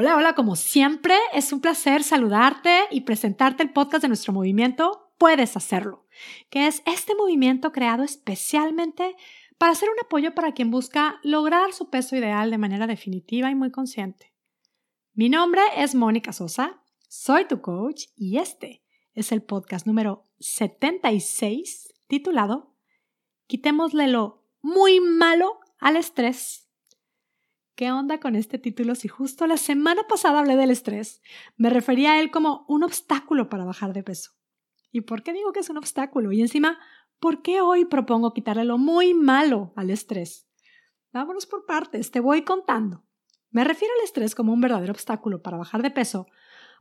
Hola, hola, como siempre, es un placer saludarte y presentarte el podcast de nuestro movimiento Puedes Hacerlo, que es este movimiento creado especialmente para ser un apoyo para quien busca lograr su peso ideal de manera definitiva y muy consciente. Mi nombre es Mónica Sosa, soy tu coach y este es el podcast número 76 titulado Quitémosle lo muy malo al estrés. ¿Qué onda con este título si justo la semana pasada hablé del estrés? Me refería a él como un obstáculo para bajar de peso. ¿Y por qué digo que es un obstáculo? Y encima, ¿por qué hoy propongo quitarle lo muy malo al estrés? Vámonos por partes, te voy contando. Me refiero al estrés como un verdadero obstáculo para bajar de peso,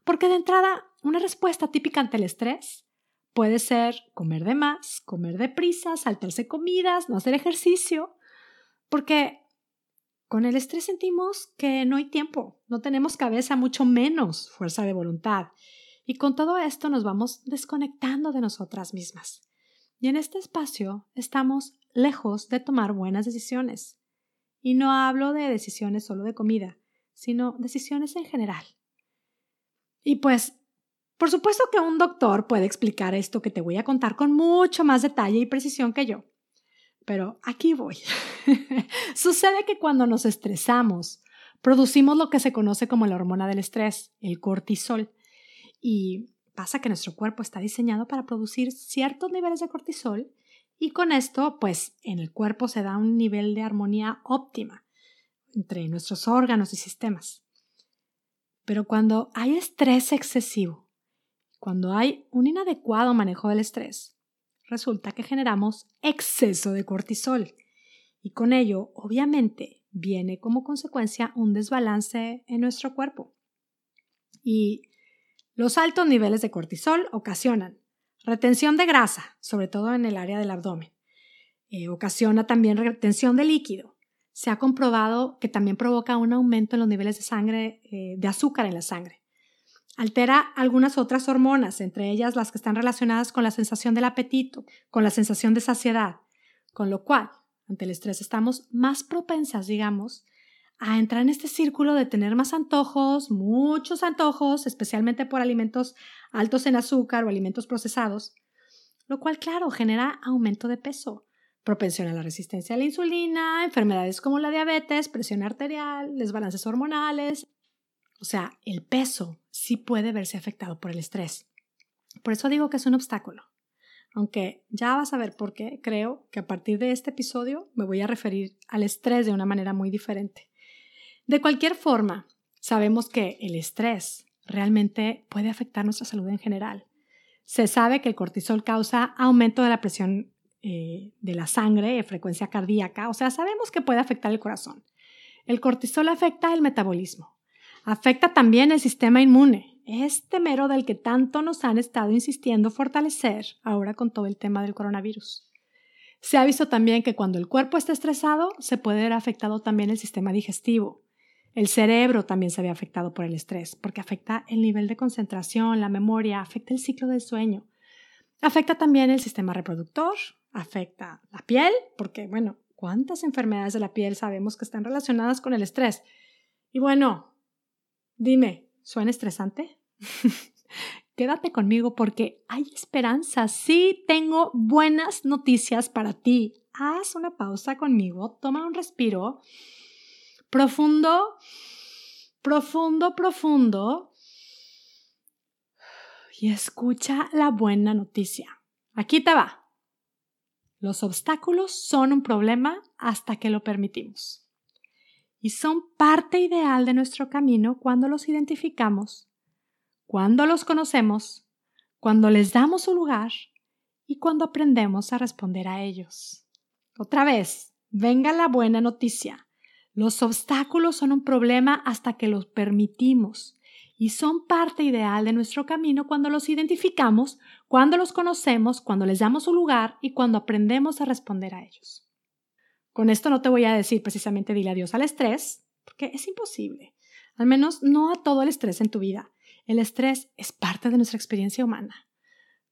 porque de entrada, una respuesta típica ante el estrés puede ser comer de más, comer deprisa, saltarse comidas, no hacer ejercicio, porque con el estrés sentimos que no hay tiempo, no tenemos cabeza, mucho menos fuerza de voluntad. Y con todo esto nos vamos desconectando de nosotras mismas. Y en este espacio estamos lejos de tomar buenas decisiones. Y no hablo de decisiones solo de comida, sino decisiones en general. Y pues, por supuesto que un doctor puede explicar esto que te voy a contar con mucho más detalle y precisión que yo. Pero aquí voy. Sucede que cuando nos estresamos, producimos lo que se conoce como la hormona del estrés, el cortisol. Y pasa que nuestro cuerpo está diseñado para producir ciertos niveles de cortisol y con esto, pues en el cuerpo se da un nivel de armonía óptima entre nuestros órganos y sistemas. Pero cuando hay estrés excesivo, cuando hay un inadecuado manejo del estrés, resulta que generamos exceso de cortisol. Y con ello, obviamente, viene como consecuencia un desbalance en nuestro cuerpo. Y los altos niveles de cortisol ocasionan retención de grasa, sobre todo en el área del abdomen. Eh, ocasiona también retención de líquido. Se ha comprobado que también provoca un aumento en los niveles de sangre, eh, de azúcar en la sangre. Altera algunas otras hormonas, entre ellas las que están relacionadas con la sensación del apetito, con la sensación de saciedad, con lo cual, ante el estrés, estamos más propensas, digamos, a entrar en este círculo de tener más antojos, muchos antojos, especialmente por alimentos altos en azúcar o alimentos procesados, lo cual, claro, genera aumento de peso, propensión a la resistencia a la insulina, enfermedades como la diabetes, presión arterial, desbalances hormonales, o sea, el peso sí puede verse afectado por el estrés. Por eso digo que es un obstáculo. Aunque ya vas a ver por qué, creo que a partir de este episodio me voy a referir al estrés de una manera muy diferente. De cualquier forma, sabemos que el estrés realmente puede afectar nuestra salud en general. Se sabe que el cortisol causa aumento de la presión eh, de la sangre, frecuencia cardíaca, o sea, sabemos que puede afectar el corazón. El cortisol afecta el metabolismo, Afecta también el sistema inmune, este mero del que tanto nos han estado insistiendo fortalecer ahora con todo el tema del coronavirus. Se ha visto también que cuando el cuerpo está estresado, se puede ver afectado también el sistema digestivo. El cerebro también se ve afectado por el estrés, porque afecta el nivel de concentración, la memoria, afecta el ciclo del sueño. Afecta también el sistema reproductor, afecta la piel, porque, bueno, ¿cuántas enfermedades de la piel sabemos que están relacionadas con el estrés? Y bueno, Dime, ¿suena estresante? Quédate conmigo porque hay esperanza. Sí, tengo buenas noticias para ti. Haz una pausa conmigo, toma un respiro profundo, profundo, profundo y escucha la buena noticia. Aquí te va. Los obstáculos son un problema hasta que lo permitimos y son parte ideal de nuestro camino cuando los identificamos, cuando los conocemos, cuando les damos su lugar y cuando aprendemos a responder a ellos. Otra vez, venga la buena noticia. Los obstáculos son un problema hasta que los permitimos y son parte ideal de nuestro camino cuando los identificamos, cuando los conocemos, cuando les damos su lugar y cuando aprendemos a responder a ellos. Con esto no te voy a decir precisamente dile adiós al estrés, porque es imposible. Al menos no a todo el estrés en tu vida. El estrés es parte de nuestra experiencia humana.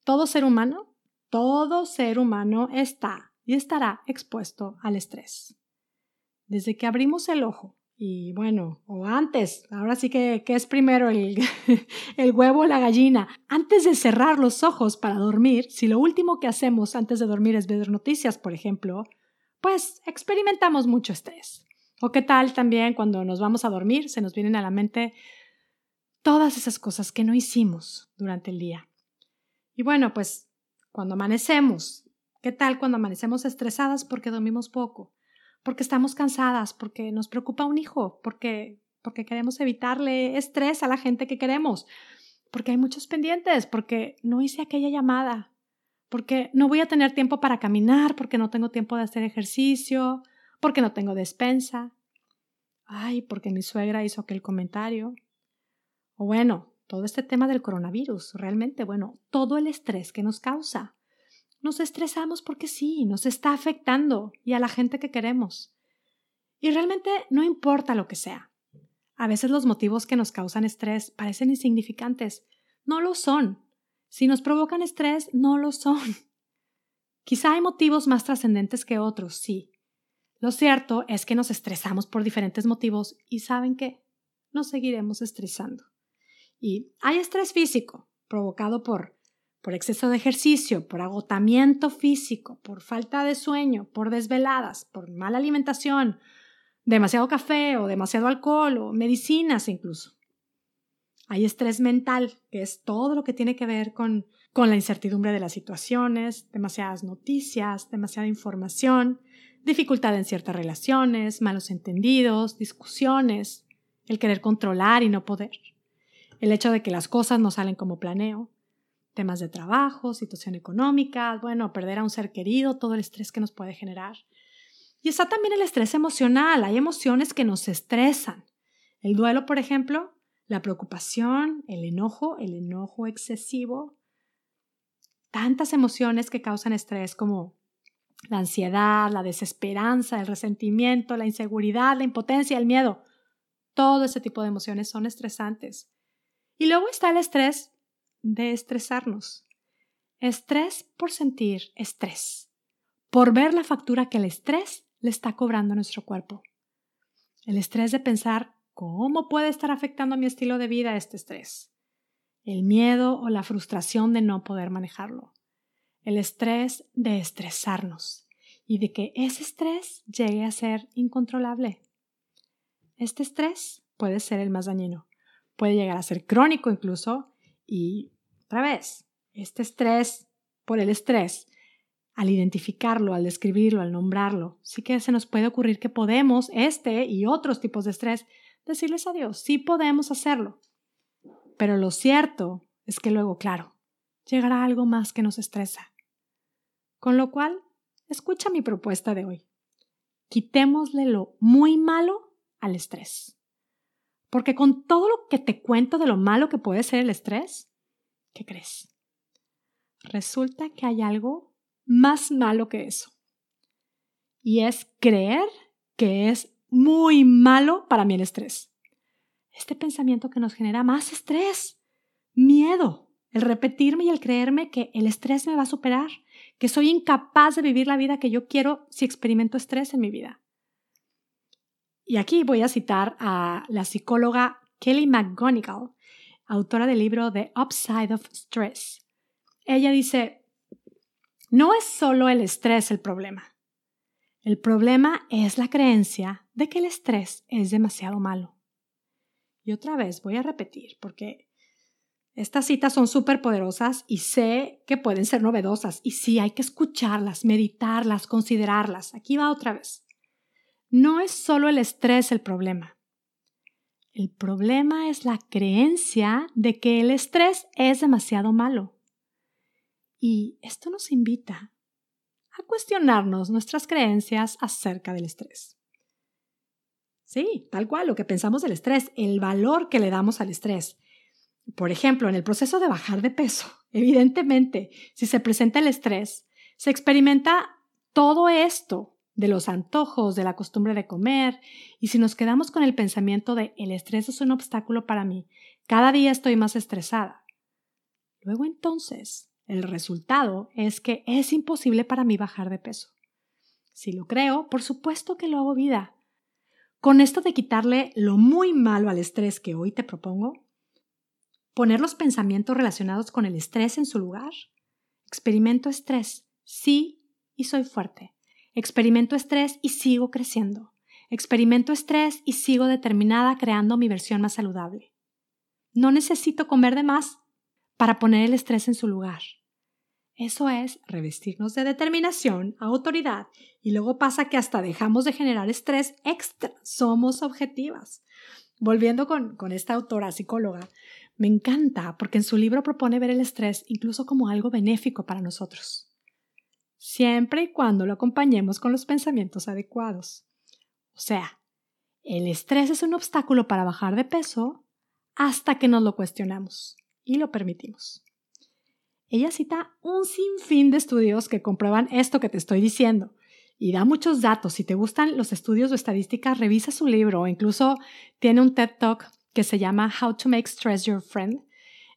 Todo ser humano, todo ser humano está y estará expuesto al estrés. Desde que abrimos el ojo Y bueno, o antes, ahora sí que, es primero el, el huevo o la gallina. Antes de cerrar los ojos para dormir, si lo último que hacemos antes de dormir es ver noticias, por ejemplo, pues experimentamos mucho estrés. O qué tal también cuando nos vamos a dormir, se nos vienen a la mente todas esas cosas que no hicimos durante el día. Y bueno, pues cuando amanecemos, ¿qué tal cuando amanecemos estresadas porque dormimos poco? porque estamos cansadas, porque nos preocupa un hijo, porque, porque queremos evitarle estrés a la gente que queremos, porque hay muchos pendientes, porque no hice aquella llamada, porque no voy a tener tiempo para caminar, porque no tengo tiempo de hacer ejercicio, porque no tengo despensa. Ay, porque mi suegra hizo aquel comentario. O bueno, todo este tema del coronavirus, realmente, bueno, todo el estrés que nos causa. Nos estresamos porque sí, nos está afectando y a la gente que queremos. Y realmente no importa lo que sea. A veces los motivos que nos causan estrés parecen insignificantes. No lo son. Si nos provocan estrés, no lo son. Quizá hay motivos más trascendentes que otros, sí. Lo cierto es que nos estresamos por diferentes motivos y saben que nos seguiremos estresando. Y hay estrés físico, provocado por por exceso de ejercicio, por agotamiento físico, por falta de sueño, por desveladas, por mala alimentación, demasiado café o demasiado alcohol o medicinas incluso. Hay estrés mental, que es todo lo que tiene que ver con, con la incertidumbre de las situaciones, demasiadas noticias, demasiada información, dificultad en ciertas relaciones, malos entendidos, discusiones, el querer controlar y no poder, el hecho de que las cosas no salen como planeo, temas de trabajo, situación económica, bueno, perder a un ser querido, todo el estrés que nos puede generar. Y está también el estrés emocional, hay emociones que nos estresan. El duelo, por ejemplo, la preocupación, el enojo, el enojo excesivo, tantas emociones que causan estrés como la ansiedad, la desesperanza, el resentimiento, la inseguridad, la impotencia, el miedo. Todo ese tipo de emociones son estresantes. Y luego está el estrés de estresarnos. Estrés por sentir estrés, por ver la factura que el estrés le está cobrando a nuestro cuerpo. El estrés de pensar cómo puede estar afectando a mi estilo de vida este estrés. El miedo o la frustración de no poder manejarlo. El estrés de estresarnos y de que ese estrés llegue a ser incontrolable. Este estrés puede ser el más dañino, puede llegar a ser crónico incluso y otra vez, este estrés por el estrés, al identificarlo, al describirlo, al nombrarlo, sí que se nos puede ocurrir que podemos, este y otros tipos de estrés, decirles adiós. Sí podemos hacerlo. Pero lo cierto es que luego, claro, llegará algo más que nos estresa. Con lo cual, escucha mi propuesta de hoy. Quitémosle lo muy malo al estrés. Porque con todo lo que te cuento de lo malo que puede ser el estrés, ¿Qué crees? Resulta que hay algo más malo que eso. Y es creer que es muy malo para mí el estrés. Este pensamiento que nos genera más estrés, miedo, el repetirme y el creerme que el estrés me va a superar, que soy incapaz de vivir la vida que yo quiero si experimento estrés en mi vida. Y aquí voy a citar a la psicóloga Kelly McGonigal, autora del libro The Upside of Stress. Ella dice, no es solo el estrés el problema. El problema es la creencia de que el estrés es demasiado malo. Y otra vez voy a repetir, porque estas citas son súper poderosas y sé que pueden ser novedosas. Y sí, hay que escucharlas, meditarlas, considerarlas. Aquí va otra vez. No es solo el estrés el problema. El problema es la creencia de que el estrés es demasiado malo. Y esto nos invita a cuestionarnos nuestras creencias acerca del estrés. Sí, tal cual, lo que pensamos del estrés, el valor que le damos al estrés. Por ejemplo, en el proceso de bajar de peso, evidentemente, si se presenta el estrés, se experimenta todo esto de los antojos, de la costumbre de comer, y si nos quedamos con el pensamiento de el estrés es un obstáculo para mí, cada día estoy más estresada. Luego entonces, el resultado es que es imposible para mí bajar de peso. Si lo creo, por supuesto que lo hago vida. con esto de quitarle lo muy malo al estrés que hoy te propongo, poner los pensamientos relacionados con el estrés en su lugar. Experimento estrés, sí, y soy fuerte. Experimento estrés y sigo creciendo. Experimento estrés y sigo determinada creando mi versión más saludable. No necesito comer de más para poner el estrés en su lugar. Eso es revestirnos de determinación, autoridad, y luego pasa que hasta dejamos de generar estrés extra. Somos objetivas. Volviendo con, con esta autora psicóloga, me encanta porque en su libro propone ver el estrés incluso como algo benéfico para nosotros, siempre y cuando lo acompañemos con los pensamientos adecuados. O sea, el estrés es un obstáculo para bajar de peso hasta que nos lo cuestionamos y lo permitimos. Ella cita un sinfín de estudios que comprueban esto que te estoy diciendo y da muchos datos. Si te gustan los estudios o estadísticas, revisa su libro o incluso tiene un TED Talk que se llama How to Make Stress Your Friend,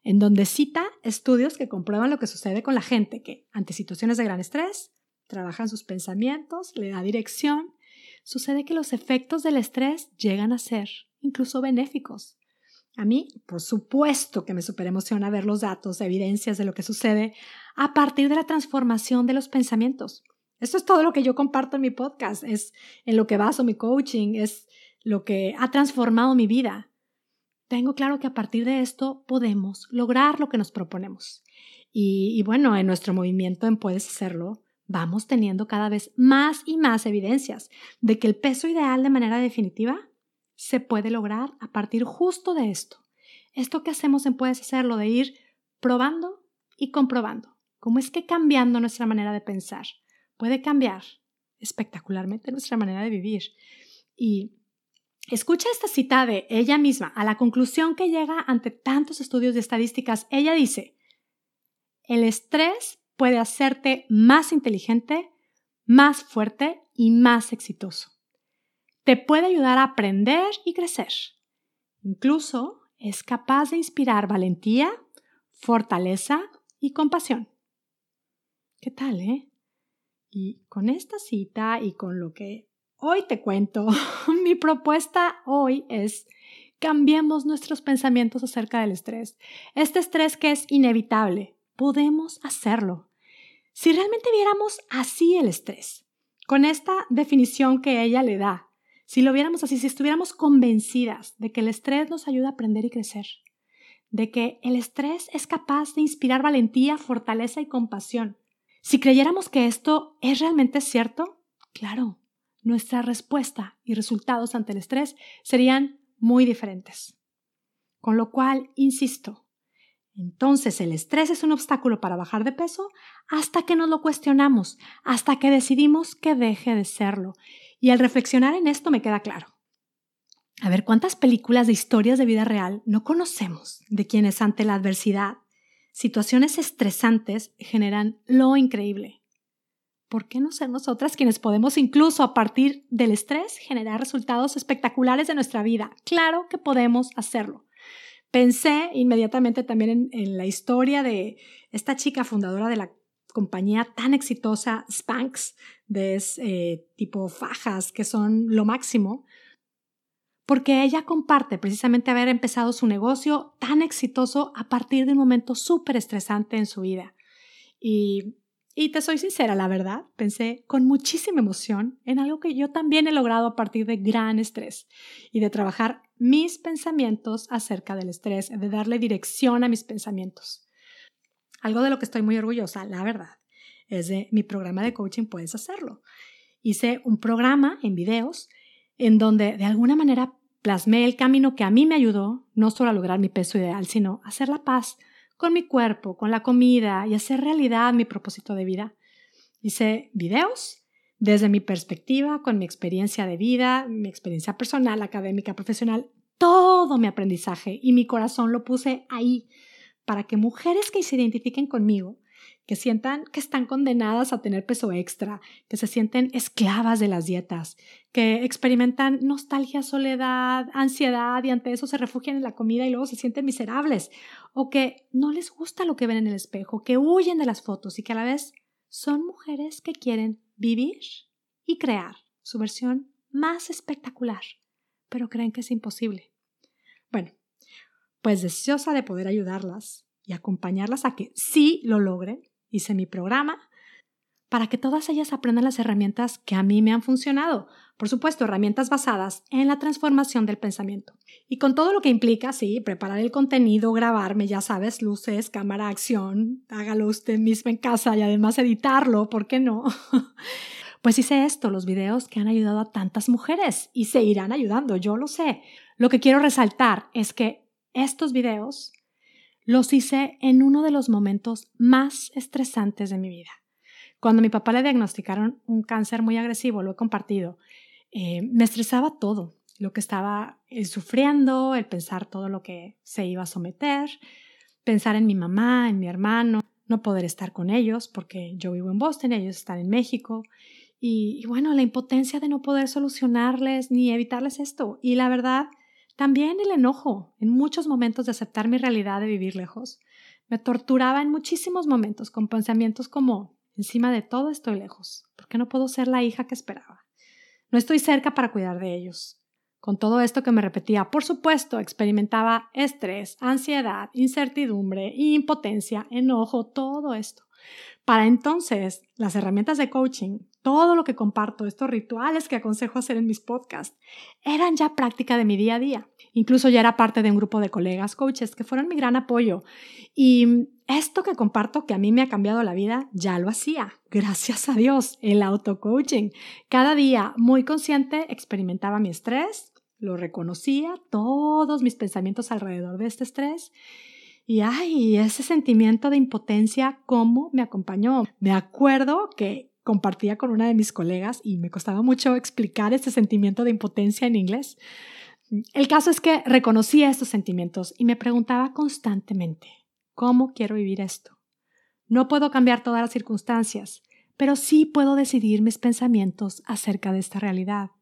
en donde cita estudios que comprueban lo que sucede con la gente que ante situaciones de gran estrés trabajan sus pensamientos, le da dirección. Sucede que los efectos del estrés llegan a ser incluso benéficos. A mí, por supuesto que me superemociona ver los datos, evidencias de lo que sucede a partir de la transformación de los pensamientos. Esto es todo lo que yo comparto en mi podcast, es en lo que baso mi coaching, es lo que ha transformado mi vida. Tengo claro que a partir de esto podemos lograr lo que nos proponemos. Y, y bueno, en nuestro movimiento en Puedes Hacerlo, vamos teniendo cada vez más y más evidencias de que el peso ideal de manera definitiva se puede lograr a partir justo de esto. Esto que hacemos en Puedes Hacerlo, de ir probando y comprobando. ¿Cómo es que cambiando nuestra manera de pensar puede cambiar espectacularmente nuestra manera de vivir? Y escucha esta cita de ella misma a la conclusión que llega ante tantos estudios de estadísticas. Ella dice, el estrés puede hacerte más inteligente, más fuerte y más exitoso te puede ayudar a aprender y crecer. Incluso es capaz de inspirar valentía, fortaleza y compasión. ¿Qué tal, eh? Y con esta cita y con lo que hoy te cuento, mi propuesta hoy es cambiemos nuestros pensamientos acerca del estrés. Este estrés que es inevitable, podemos hacerlo. Si realmente viéramos así el estrés, con esta definición que ella le da, si lo viéramos así, si estuviéramos convencidas de que el estrés nos ayuda a aprender y crecer, de que el estrés es capaz de inspirar valentía, fortaleza y compasión, si creyéramos que esto es realmente cierto, claro, nuestra respuesta y resultados ante el estrés serían muy diferentes. Con lo cual, insisto, entonces el estrés es un obstáculo para bajar de peso hasta que nos lo cuestionamos, hasta que decidimos que deje de serlo y al reflexionar en esto me queda claro. A ver, ¿cuántas películas de historias de vida real no conocemos de quienes ante la adversidad, situaciones estresantes generan lo increíble? ¿Por qué no ser nosotras quienes podemos incluso a partir del estrés generar resultados espectaculares de nuestra vida? Claro que podemos hacerlo. Pensé inmediatamente también en, la historia de esta chica fundadora de la compañía tan exitosa Spanx, de eh, tipo fajas, que son lo máximo, porque ella comparte precisamente haber empezado su negocio tan exitoso a partir de un momento súper estresante en su vida. Y, y te soy sincera, la verdad, pensé con muchísima emoción en algo que yo también he logrado a partir de gran estrés y de trabajar mis pensamientos acerca del estrés, de darle dirección a mis pensamientos. Algo de lo que estoy muy orgullosa, la verdad, es de mi programa de coaching Puedes Hacerlo. Hice un programa en videos en donde de alguna manera plasmé el camino que a mí me ayudó no solo a lograr mi peso ideal, sino a hacer la paz con mi cuerpo, con la comida y hacer realidad mi propósito de vida. Hice videos desde mi perspectiva, con mi experiencia de vida, mi experiencia personal, académica, profesional, todo mi aprendizaje y mi corazón lo puse ahí para que mujeres que se identifiquen conmigo, que sientan que están condenadas a tener peso extra, que se sienten esclavas de las dietas, que experimentan nostalgia, soledad, ansiedad y ante eso se refugian en la comida y luego se sienten miserables, o que no les gusta lo que ven en el espejo, que huyen de las fotos y que a la vez son mujeres que quieren vivir y crear su versión más espectacular, pero creen que es imposible. Bueno, pues deseosa de poder ayudarlas y acompañarlas a que sí lo logren, hice mi programa para que todas ellas aprendan las herramientas que a mí me han funcionado. Por supuesto, herramientas basadas en la transformación del pensamiento. Y con todo lo que implica, sí, preparar el contenido, grabarme, ya sabes, luces, cámara, acción, hágalo usted mismo en casa y además editarlo, ¿por qué no? pues hice esto, los videos que han ayudado a tantas mujeres y seguirán ayudando, yo lo sé. Lo que quiero resaltar es que estos videos los hice en uno de los momentos más estresantes de mi vida cuando a mi papá le diagnosticaron un cáncer muy agresivo, lo he compartido, eh, me estresaba todo, lo que estaba eh, sufriendo, el pensar todo lo que se iba a someter, pensar en mi mamá, en mi hermano, no poder estar con ellos porque yo vivo en Boston, ellos están en México. Y, y, bueno, la impotencia de no poder solucionarles ni evitarles esto. Y la verdad, también el enojo en muchos momentos de aceptar mi realidad de vivir lejos. Me torturaba en muchísimos momentos con pensamientos como Encima de todo estoy lejos, porque no puedo ser la hija que esperaba. No estoy cerca para cuidar de ellos. Con todo esto que me repetía, por supuesto, experimentaba estrés, ansiedad, incertidumbre, impotencia, enojo, todo esto. Para entonces, las herramientas de coaching, todo lo que comparto, estos rituales que aconsejo hacer en mis podcasts, eran ya práctica de mi día a día. Incluso ya era parte de un grupo de colegas coaches que fueron mi gran apoyo. Y esto que comparto que a mí me ha cambiado la vida, ya lo hacía. Gracias a Dios, el auto-coaching. Cada día, muy consciente, experimentaba mi estrés, lo reconocía, todos mis pensamientos alrededor de este estrés. Y ay, ese sentimiento de impotencia, ¿cómo me acompañó? Me acuerdo que compartía con una de mis colegas y me costaba mucho explicar este sentimiento de impotencia en inglés. El caso es que reconocía estos sentimientos y me preguntaba constantemente, ¿cómo quiero vivir esto? No puedo cambiar todas las circunstancias, pero sí puedo decidir mis pensamientos acerca de esta realidad.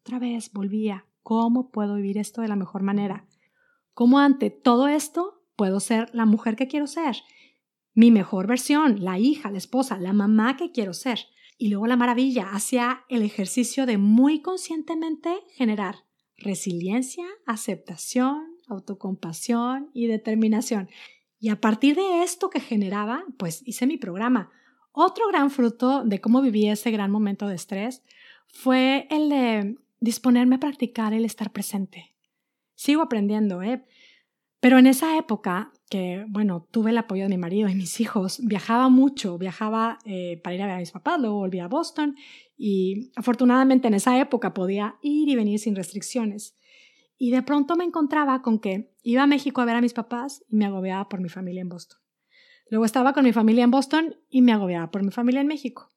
Otra vez volvía, ¿cómo puedo vivir esto de la mejor manera? ¿Cómo ante todo esto puedo ser la mujer que quiero ser? Mi mejor versión, la hija, la esposa, la mamá que quiero ser. Y luego la maravilla hacia el ejercicio de muy conscientemente generar resiliencia, aceptación, autocompasión y determinación. Y a partir de esto que generaba, pues hice mi programa. Otro gran fruto de cómo viví ese gran momento de estrés fue el de disponerme a practicar el estar presente. Sigo aprendiendo, ¿eh? Pero en esa época, que bueno, tuve el apoyo de mi marido y mis hijos, viajaba mucho, viajaba eh, para ir a ver a mis papás, luego volví a Boston y afortunadamente en esa época podía ir y venir sin restricciones. Y de pronto me encontraba con que iba a México a ver a mis papás y me agobiaba por mi familia en Boston. Luego estaba con mi familia en Boston y me agobiaba por mi familia en México.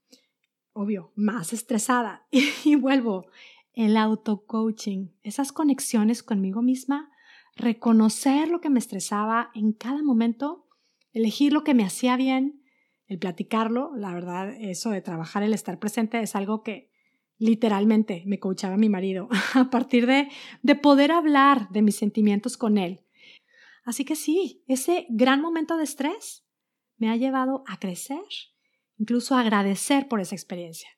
Obvio, más estresada. y vuelvo, el auto-coaching, esas conexiones conmigo misma reconocer lo que me estresaba en cada momento, elegir lo que me hacía bien, el platicarlo, la verdad, eso de trabajar, el estar presente es algo que literalmente me coachaba mi marido a partir de, de poder hablar de mis sentimientos con él. Así que sí, ese gran momento de estrés me ha llevado a crecer, incluso a agradecer por esa experiencia.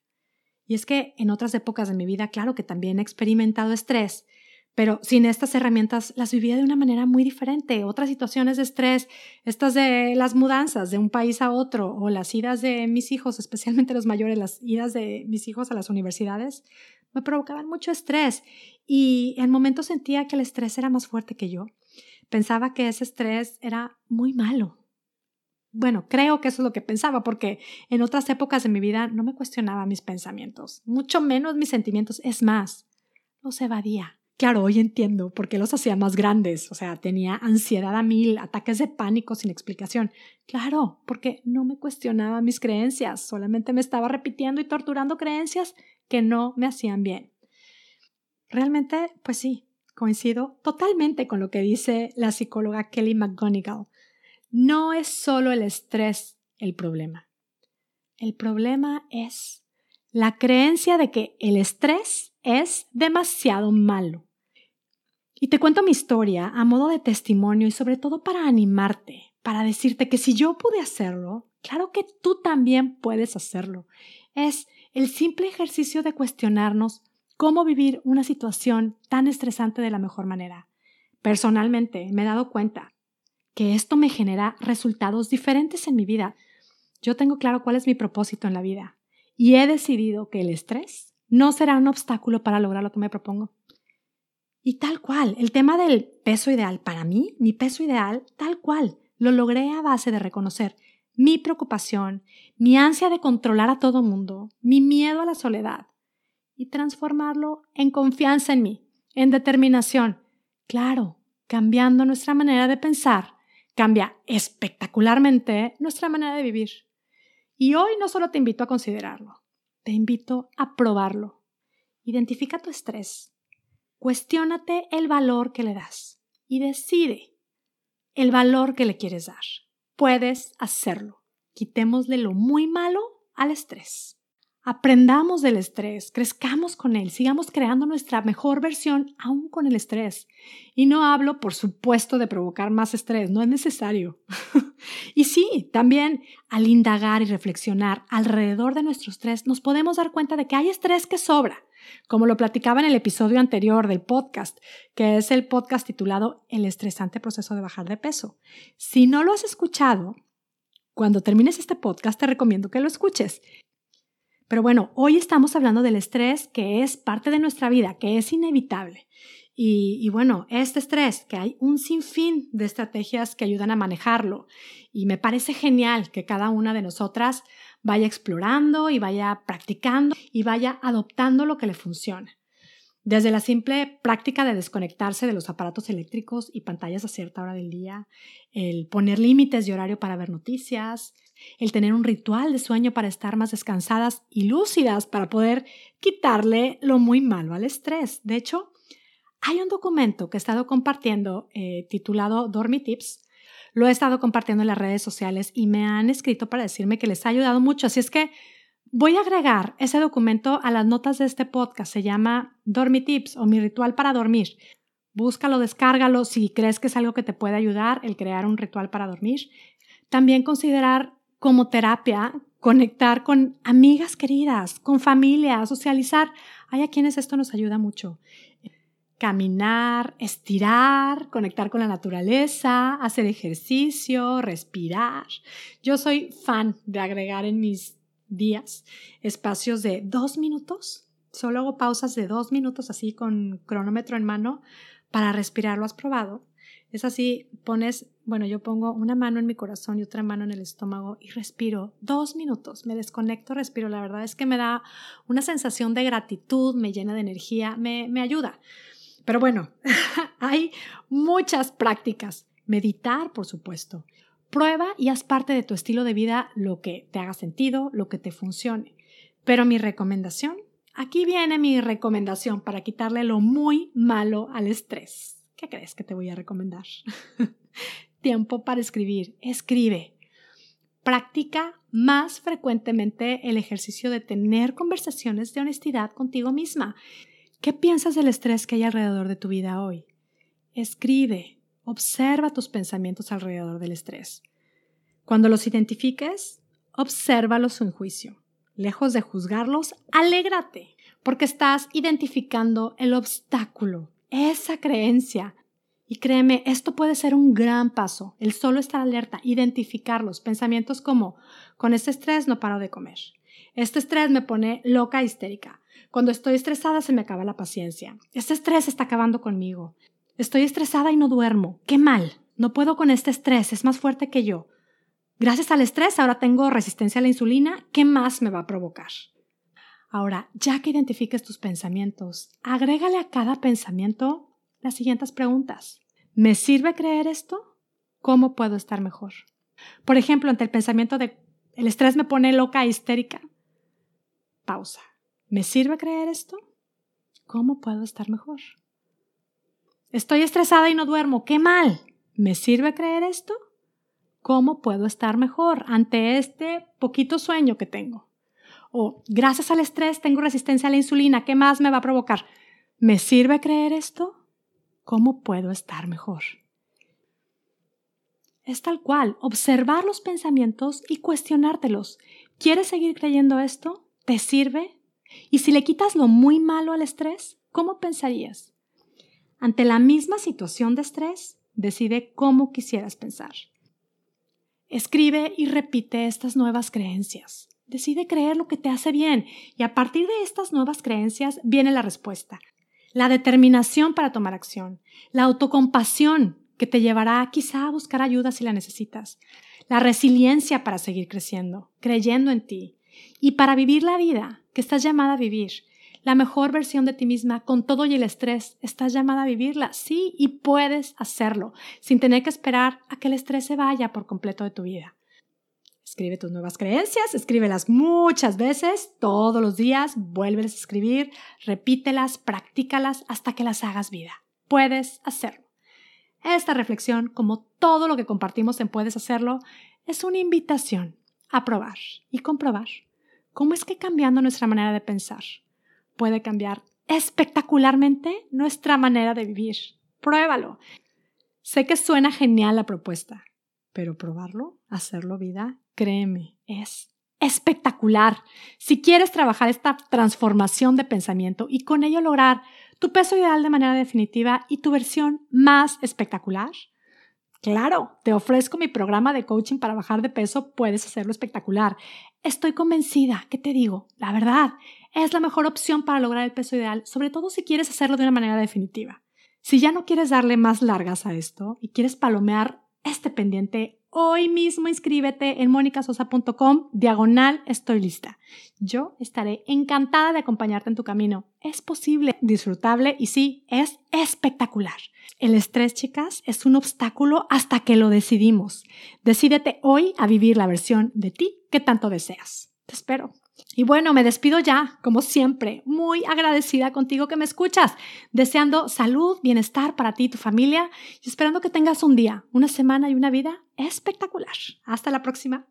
Y es que en otras épocas de mi vida, claro que también he experimentado estrés pero sin estas herramientas las vivía de una manera muy diferente. Otras situaciones de estrés, estas de las mudanzas de un país a otro o las idas de mis hijos, especialmente los mayores, las idas de mis hijos a las universidades, me provocaban mucho estrés y en momentos sentía que el estrés era más fuerte que yo. Pensaba que ese estrés era muy malo. Bueno, creo que eso es lo que pensaba, porque en otras épocas de mi vida no me cuestionaba mis pensamientos, mucho menos mis sentimientos. Es más, los evadía Claro, hoy entiendo por qué los hacía más grandes, o sea, tenía ansiedad a mil, ataques de pánico sin explicación. Claro, porque no me cuestionaba mis creencias, solamente me estaba repitiendo y torturando creencias que no me hacían bien. Realmente, pues sí, coincido totalmente con lo que dice la psicóloga Kelly McGonigal. No es solo el estrés el problema. El problema es la creencia de que el estrés es demasiado malo. Y te cuento mi historia a modo de testimonio y sobre todo para animarte, para decirte que si yo pude hacerlo, claro que tú también puedes hacerlo. Es el simple ejercicio de cuestionarnos cómo vivir una situación tan estresante de la mejor manera. Personalmente me he dado cuenta que esto me genera resultados diferentes en mi vida. Yo tengo claro cuál es mi propósito en la vida y he decidido que el estrés no será un obstáculo para lograr lo que me propongo. Y tal cual, el tema del peso ideal, para mí, mi peso ideal, tal cual, lo logré a base de reconocer mi preocupación, mi ansia de controlar a todo mundo, mi miedo a la soledad y transformarlo en confianza en mí, en determinación. Claro, cambiando nuestra manera de pensar, cambia espectacularmente nuestra manera de vivir. Y hoy no solo te invito a considerarlo, te invito a probarlo. Identifica tu estrés, cuestiónate el valor que le das y decide el valor que le quieres dar. Puedes hacerlo. Quitémosle lo muy malo al estrés. Aprendamos del estrés, crezcamos con él, sigamos creando nuestra mejor versión aún con el estrés. Y no hablo, por supuesto, de provocar más estrés, no es necesario. y sí, también al indagar y reflexionar alrededor de nuestro estrés, nos podemos dar cuenta de que hay estrés que sobra, como lo platicaba en el episodio anterior del podcast, que es el podcast titulado El estresante proceso de bajar de peso. Si no lo has escuchado, cuando termines este podcast te recomiendo que lo escuches. Pero bueno, hoy estamos hablando del estrés que es parte de nuestra vida, que es inevitable. Y, bueno, este estrés, que hay un sinfín de estrategias que ayudan a manejarlo. Y me parece genial que cada una de nosotras vaya explorando y vaya practicando y vaya adoptando lo que le funciona. Desde la simple práctica de desconectarse de los aparatos eléctricos y pantallas a cierta hora del día, el poner límites de horario para ver noticias, el tener un ritual de sueño para estar más descansadas y lúcidas para poder quitarle lo muy malo al estrés. De hecho, hay un documento que he estado compartiendo eh, titulado Dormitips. Lo he estado compartiendo en las redes sociales y me han escrito para decirme que les ha ayudado mucho. Así es que voy a agregar ese documento a las notas de este podcast. Se llama Dormitips o mi ritual para dormir. Búscalo, descárgalo si crees que es algo que te puede ayudar el crear un ritual para dormir. También considerar como terapia, conectar con amigas queridas, con familia, socializar. Hay a quienes esto nos ayuda mucho. Caminar, estirar, conectar con la naturaleza, hacer ejercicio, respirar. Yo soy fan de agregar en mis días espacios de dos minutos. Solo hago pausas de dos minutos así con cronómetro en mano para respirar. ¿Lo has probado? Es así, pones, bueno, yo pongo una mano en mi corazón y otra mano en el estómago y respiro dos minutos, me desconecto, respiro. La verdad es que me da una sensación de gratitud, me llena de energía, me, me ayuda. Pero bueno, hay muchas prácticas. Meditar, por supuesto. Prueba y haz parte de tu estilo de vida lo que te haga sentido, lo que te funcione. Pero mi recomendación, aquí viene mi recomendación para quitarle lo muy malo al estrés. ¿Qué crees que te voy a recomendar? Tiempo para escribir. Escribe. Practica más frecuentemente el ejercicio de tener conversaciones de honestidad contigo misma. ¿Qué piensas del estrés que hay alrededor de tu vida hoy? Escribe. Observa tus pensamientos alrededor del estrés. Cuando los identifiques, obsérvalos sin juicio. Lejos de juzgarlos, alégrate, porque estás identificando el obstáculo esa creencia. Y créeme, esto puede ser un gran paso, el solo estar alerta, identificar los pensamientos como, con este estrés no paro de comer. Este estrés me pone loca, histérica. Cuando estoy estresada se me acaba la paciencia. Este estrés está acabando conmigo. Estoy estresada y no duermo. Qué mal. No puedo con este estrés, es más fuerte que yo. Gracias al estrés ahora tengo resistencia a la insulina. ¿Qué más me va a provocar? Ahora, ya que identifiques tus pensamientos, agrégale a cada pensamiento las siguientes preguntas. ¿Me sirve creer esto? ¿Cómo puedo estar mejor? Por ejemplo, ante el pensamiento de el estrés me pone loca, histérica. Pausa. ¿Me sirve creer esto? ¿Cómo puedo estar mejor? Estoy estresada y no duermo. ¡Qué mal! ¿Me sirve creer esto? ¿Cómo puedo estar mejor ante este poquito sueño que tengo? o gracias al estrés tengo resistencia a la insulina, ¿qué más me va a provocar? ¿Me sirve creer esto? ¿Cómo puedo estar mejor? Es tal cual, observar los pensamientos y cuestionártelos. ¿Quieres seguir creyendo esto? ¿Te sirve? Y si le quitas lo muy malo al estrés, ¿cómo pensarías? Ante la misma situación de estrés, decide cómo quisieras pensar. Escribe y repite estas nuevas creencias. Decide creer lo que te hace bien y a partir de estas nuevas creencias viene la respuesta. La determinación para tomar acción, la autocompasión que te llevará quizá a buscar ayuda si la necesitas, la resiliencia para seguir creciendo, creyendo en ti y para vivir la vida que estás llamada a vivir, la mejor versión de ti misma con todo y el estrés, estás llamada a vivirla, sí, y puedes hacerlo sin tener que esperar a que el estrés se vaya por completo de tu vida. Escribe tus nuevas creencias, escríbelas muchas veces, todos los días, vuélvelas a escribir, repítelas, practícalas hasta que las hagas vida. Puedes hacerlo. Esta reflexión, como todo lo que compartimos en Puedes hacerlo, es una invitación a probar y comprobar cómo es que cambiando nuestra manera de pensar puede cambiar espectacularmente nuestra manera de vivir. Pruébalo. Sé que suena genial la propuesta, pero probarlo, hacerlo vida, créeme, es espectacular. Si quieres trabajar esta transformación de pensamiento y con ello lograr tu peso ideal de manera definitiva y tu versión más espectacular, Claro, te ofrezco mi programa de coaching para bajar de peso, puedes hacerlo espectacular. Estoy convencida, ¿qué te digo? La verdad, es la mejor opción para lograr el peso ideal, sobre todo si quieres hacerlo de una manera definitiva. Si ya no quieres darle más largas a esto y quieres palomear este pendiente, hoy mismo inscríbete en monicasosa.com diagonal estoy lista. Yo estaré encantada de acompañarte en tu camino. Es posible, disfrutable y sí, es espectacular. El estrés, chicas, es un obstáculo hasta que lo decidimos. Decídete hoy a vivir la versión de ti que tanto deseas. Te espero. Y bueno, me despido ya, como siempre, muy agradecida contigo que me escuchas, deseando salud, bienestar para ti y tu familia y esperando que tengas un día, una semana y una vida espectacular. Hasta la próxima.